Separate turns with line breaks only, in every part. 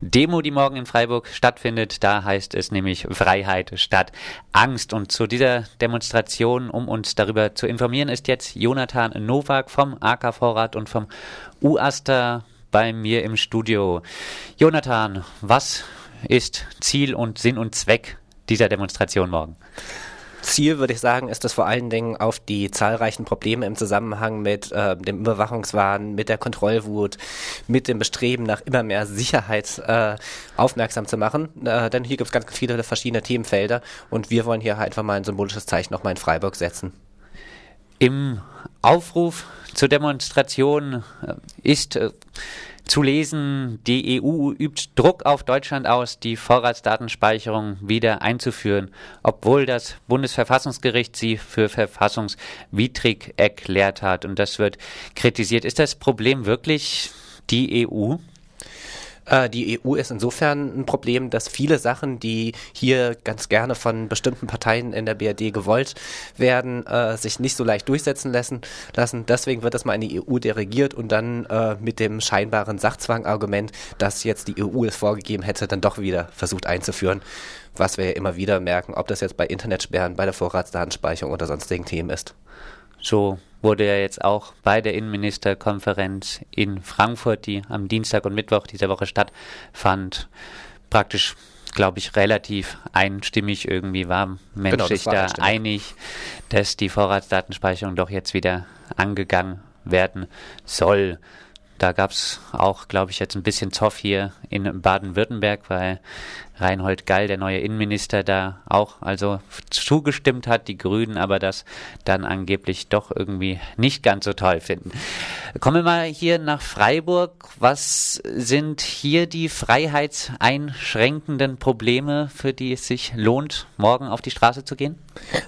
Demo, die morgen in Freiburg stattfindet. Da heißt es nämlich Freiheit statt Angst. Und zu dieser Demonstration, um uns darüber zu informieren, ist jetzt Jonathan Nowak vom AK Vorrat und vom UASTA bei mir im Studio. Jonathan, was ist Ziel und Sinn und Zweck dieser Demonstration morgen?
Ziel, würde ich sagen, ist es vor allen Dingen auf die zahlreichen Probleme im Zusammenhang mit äh, dem Überwachungswahn, mit der Kontrollwut, mit dem Bestreben nach immer mehr Sicherheit äh, aufmerksam zu machen. Äh, denn hier gibt es ganz viele verschiedene Themenfelder und wir wollen hier einfach mal ein symbolisches Zeichen nochmal in Freiburg setzen.
Im Aufruf zur Demonstration äh, ist äh, zu lesen, die EU übt Druck auf Deutschland aus, die Vorratsdatenspeicherung wieder einzuführen, obwohl das Bundesverfassungsgericht sie für verfassungswidrig erklärt hat. Und das wird kritisiert. Ist das Problem wirklich die EU?
Äh, die EU ist insofern ein Problem, dass viele Sachen, die hier ganz gerne von bestimmten Parteien in der BRD gewollt werden, äh, sich nicht so leicht durchsetzen lassen. lassen. Deswegen wird das mal in die EU dirigiert und dann äh, mit dem scheinbaren Sachzwang-Argument, dass jetzt die EU es vorgegeben hätte, dann doch wieder versucht einzuführen. Was wir ja immer wieder merken, ob das jetzt bei Internetsperren, bei der Vorratsdatenspeicherung oder sonstigen Themen ist.
So wurde ja jetzt auch bei der Innenministerkonferenz in Frankfurt, die am Dienstag und Mittwoch dieser Woche stattfand, praktisch, glaube ich, relativ einstimmig irgendwie war sich genau, da einig, dass die Vorratsdatenspeicherung doch jetzt wieder angegangen werden soll. Da gab es auch, glaube ich, jetzt ein bisschen Zoff hier in Baden-Württemberg, weil Reinhold Gall, der neue Innenminister, da auch also zugestimmt hat, die Grünen aber das dann angeblich doch irgendwie nicht ganz so toll finden. Kommen wir mal hier nach Freiburg. Was sind hier die freiheitseinschränkenden Probleme, für die es sich lohnt, morgen auf die Straße zu gehen?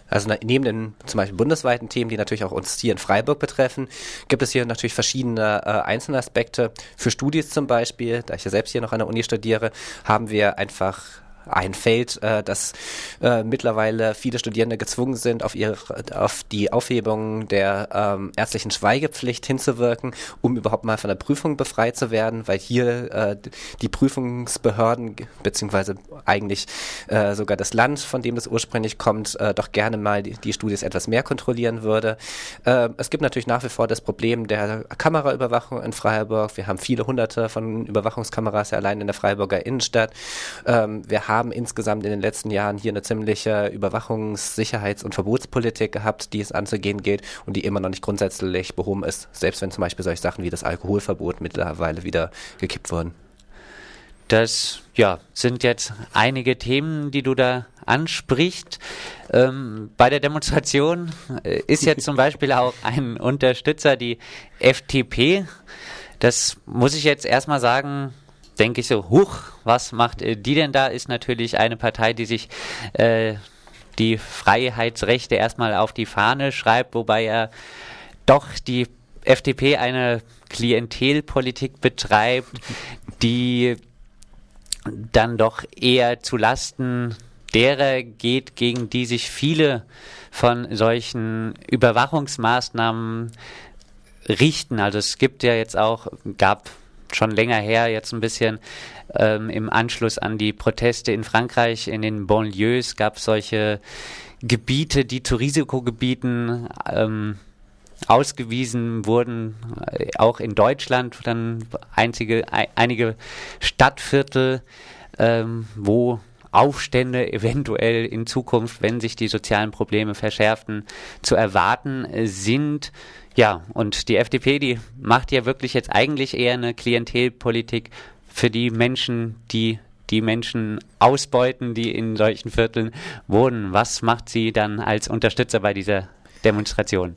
Also neben den zum Beispiel bundesweiten Themen, die natürlich auch uns hier in Freiburg betreffen, gibt es hier natürlich verschiedene äh, einzelne Aspekte. Für Studis zum Beispiel, da ich ja selbst hier noch an der Uni studiere, haben wir einfach ein Feld, äh, dass äh, mittlerweile viele Studierende gezwungen sind, auf, ihre, auf die Aufhebung der ähm, ärztlichen Schweigepflicht hinzuwirken, um überhaupt mal von der Prüfung befreit zu werden, weil hier äh, die Prüfungsbehörden beziehungsweise eigentlich äh, sogar das Land, von dem das ursprünglich kommt, äh, doch gerne mal die, die Studis etwas mehr kontrollieren würde. Äh, es gibt natürlich nach wie vor das Problem der Kameraüberwachung in Freiburg. Wir haben viele hunderte von Überwachungskameras allein in der Freiburger Innenstadt. Ähm, wir haben insgesamt in den letzten Jahren hier eine ziemliche Überwachungs-, Sicherheits- und Verbotspolitik gehabt, die es anzugehen geht und die immer noch nicht grundsätzlich behoben ist, selbst wenn zum Beispiel solche Sachen wie das Alkoholverbot mittlerweile wieder gekippt wurden.
Das ja, sind jetzt einige Themen, die du da ansprichst. Ähm, bei der Demonstration äh, ist jetzt zum Beispiel auch ein Unterstützer, die FDP. Das muss ich jetzt erstmal sagen, denke ich so, huch, was macht äh, die denn da? Ist natürlich eine Partei, die sich äh, die Freiheitsrechte erstmal auf die Fahne schreibt, wobei er doch die FDP eine Klientelpolitik betreibt, die dann doch eher zu Lasten derer geht, gegen die sich viele von solchen Überwachungsmaßnahmen richten. Also es gibt ja jetzt auch, gab schon länger her, jetzt ein bisschen ähm, im Anschluss an die Proteste in Frankreich, in den Banlieues gab es solche Gebiete, die zu Risikogebieten ähm, ausgewiesen wurden, äh, auch in Deutschland dann einzige, einige Stadtviertel, ähm, wo Aufstände eventuell in Zukunft, wenn sich die sozialen Probleme verschärften, zu erwarten sind. Ja, und die FDP, die macht ja wirklich jetzt eigentlich eher eine Klientelpolitik für die Menschen, die die Menschen ausbeuten, die in solchen Vierteln wohnen. Was macht sie dann als Unterstützer bei dieser Demonstration.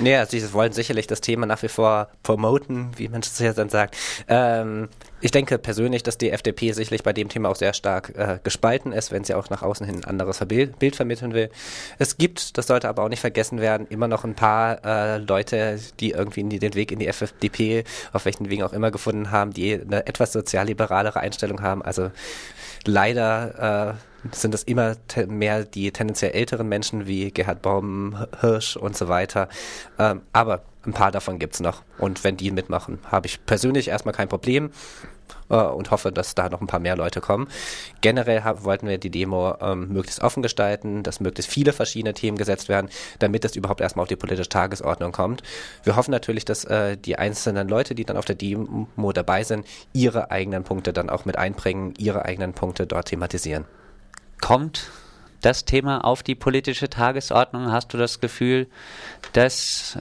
Nee, also sie wollen sicherlich das Thema nach wie vor promoten, wie man es ja dann sagt. Ähm, ich denke persönlich, dass die FDP sicherlich bei dem Thema auch sehr stark äh, gespalten ist, wenn sie auch nach außen hin ein anderes Bild, Bild, vermitteln will. Es gibt, das sollte aber auch nicht vergessen werden, immer noch ein paar äh, Leute, die irgendwie den Weg in die FDP, auf welchen Wegen auch immer gefunden haben, die eine etwas sozialliberalere Einstellung haben. Also leider äh, sind es immer mehr die tendenziell älteren Menschen wie Gerhard Baum, Hirsch und so weiter. Ähm, aber ein paar davon gibt es noch. Und wenn die mitmachen, habe ich persönlich erstmal kein Problem äh, und hoffe, dass da noch ein paar mehr Leute kommen. Generell hab, wollten wir die Demo ähm, möglichst offen gestalten, dass möglichst viele verschiedene Themen gesetzt werden, damit es überhaupt erstmal auf die politische Tagesordnung kommt. Wir hoffen natürlich, dass äh, die einzelnen Leute, die dann auf der Demo dabei sind, ihre eigenen Punkte dann auch mit einbringen, ihre eigenen Punkte dort thematisieren.
Kommt das Thema auf die politische Tagesordnung? Hast du das Gefühl, dass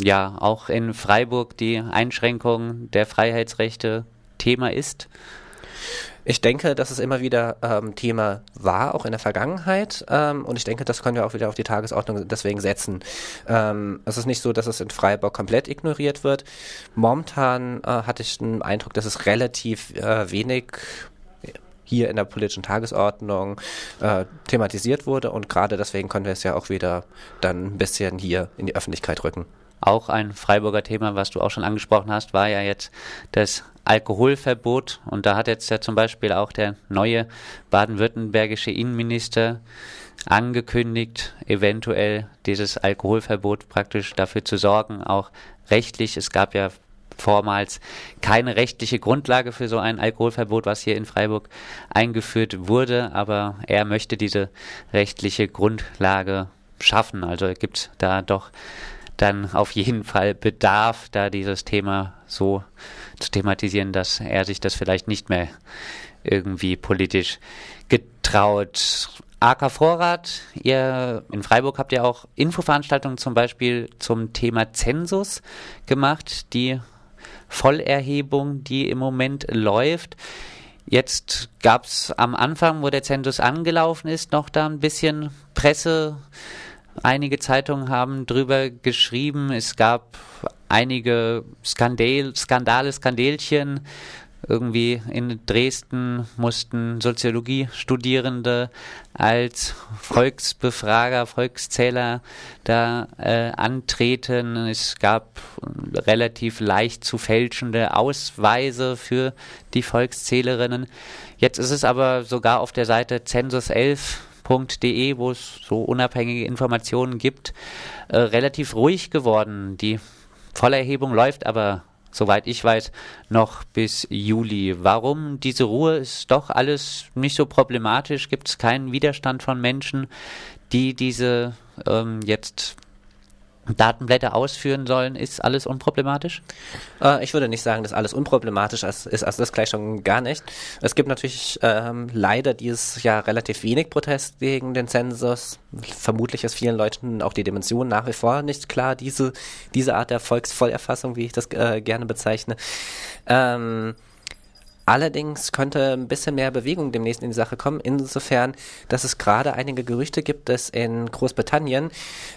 ja auch in Freiburg die Einschränkung der Freiheitsrechte Thema ist?
Ich denke, dass es immer wieder ähm, Thema war, auch in der Vergangenheit. Ähm, und ich denke, das können wir auch wieder auf die Tagesordnung deswegen setzen. Ähm, es ist nicht so, dass es in Freiburg komplett ignoriert wird. Momentan äh, hatte ich den Eindruck, dass es relativ äh, wenig hier in der politischen Tagesordnung äh, thematisiert wurde und gerade deswegen können wir es ja auch wieder dann ein bisschen hier in die Öffentlichkeit rücken.
Auch ein Freiburger Thema, was du auch schon angesprochen hast, war ja jetzt das Alkoholverbot. Und da hat jetzt ja zum Beispiel auch der neue baden-württembergische Innenminister angekündigt, eventuell dieses Alkoholverbot praktisch dafür zu sorgen, auch rechtlich. Es gab ja vormals keine rechtliche Grundlage für so ein Alkoholverbot, was hier in Freiburg eingeführt wurde, aber er möchte diese rechtliche Grundlage schaffen. Also gibt es da doch dann auf jeden Fall Bedarf, da dieses Thema so zu thematisieren, dass er sich das vielleicht nicht mehr irgendwie politisch getraut. AK Vorrat, ihr in Freiburg habt ihr auch Infoveranstaltungen zum Beispiel zum Thema Zensus gemacht, die Vollerhebung, die im Moment läuft. Jetzt gab es am Anfang, wo der Zensus angelaufen ist, noch da ein bisschen Presse Einige Zeitungen haben drüber geschrieben, es gab einige Skandal, Skandale, Skandälchen. Irgendwie in Dresden mussten Soziologiestudierende als Volksbefrager, Volkszähler da äh, antreten. Es gab relativ leicht zu fälschende Ausweise für die Volkszählerinnen. Jetzt ist es aber sogar auf der Seite Zensus 11 www.ftf.de, wo es so unabhängige Informationen gibt, äh, relativ ruhig geworden. Die Vollerhebung läuft aber, soweit ich weiß, noch bis Juli. Warum diese Ruhe? Ist doch alles nicht so problematisch? Gibt es keinen Widerstand von Menschen, die diese ähm, jetzt Datenblätter ausführen sollen, ist alles unproblematisch?
Äh, ich würde nicht sagen, dass alles unproblematisch ist, also das gleich schon gar nicht. Es gibt natürlich ähm, leider dieses Jahr relativ wenig Protest gegen den Zensus. Vermutlich ist vielen Leuten auch die Dimension nach wie vor nicht klar, diese, diese Art der Volksvollerfassung, wie ich das äh, gerne bezeichne. Ähm, Allerdings könnte ein bisschen mehr Bewegung demnächst in die Sache kommen, insofern, dass es gerade einige Gerüchte gibt, dass in Großbritannien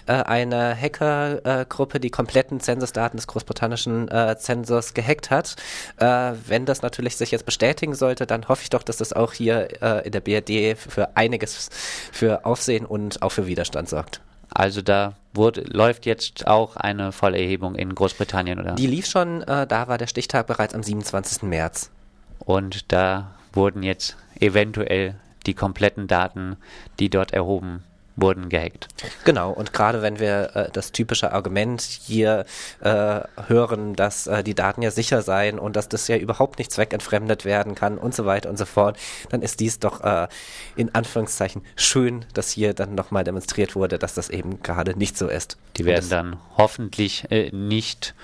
äh, eine Hackergruppe äh, die kompletten Zensusdaten des großbritannischen äh, Zensors gehackt hat. Äh, wenn das natürlich sich jetzt bestätigen sollte, dann hoffe ich doch, dass das auch hier äh, in der BRD für einiges für Aufsehen und auch für Widerstand sorgt.
Also da wurde, läuft jetzt auch eine Vollerhebung in Großbritannien, oder?
Die lief schon, äh, da war der Stichtag bereits am 27. März.
Und da wurden jetzt eventuell die kompletten Daten, die dort erhoben wurden gehackt.
Genau, und gerade wenn wir äh, das typische Argument hier äh, hören, dass äh, die Daten ja sicher seien und dass das ja überhaupt nicht zweckentfremdet werden kann und so weiter und so fort, dann ist dies doch äh, in Anführungszeichen schön, dass hier dann nochmal demonstriert wurde, dass das eben gerade nicht so ist.
Die werden dann hoffentlich äh, nicht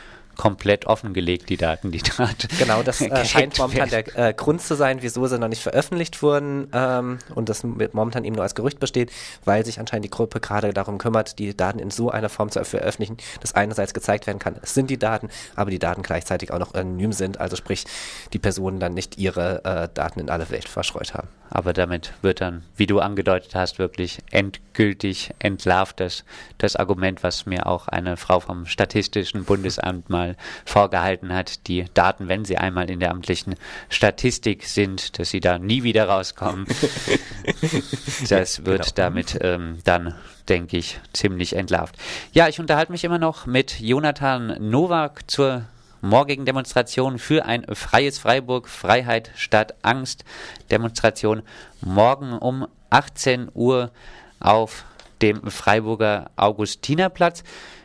komplett offengelegt, die Daten, die dort.
Genau, das äh, scheint momentan der äh, Grund zu sein, wieso sie noch nicht veröffentlicht wurden ähm, und das momentan eben nur als Gerücht besteht, weil sich anscheinend die Gruppe gerade darum kümmert, die Daten in so einer Form zu veröffentlichen, dass einerseits gezeigt werden kann, es sind die Daten, aber die Daten gleichzeitig auch noch anonym sind, also sprich, die Personen dann nicht ihre äh, Daten in alle Welt verschreut haben.
Aber damit wird dann, wie du angedeutet hast, wirklich endgültig entlarvt das, das Argument, was mir auch eine Frau vom Statistischen Bundesamt mal vorgehalten hat. Die Daten, wenn sie einmal in der amtlichen Statistik sind, dass sie da nie wieder rauskommen. das wird genau. damit ähm, dann denke ich, ziemlich entlarvt. Ja, ich unterhalte mich immer noch mit Jonathan Nowak zur morgigen Demonstration für ein freies Freiburg, Freiheit statt Angst. Demonstration morgen um 18 Uhr auf dem Freiburger Augustinerplatz.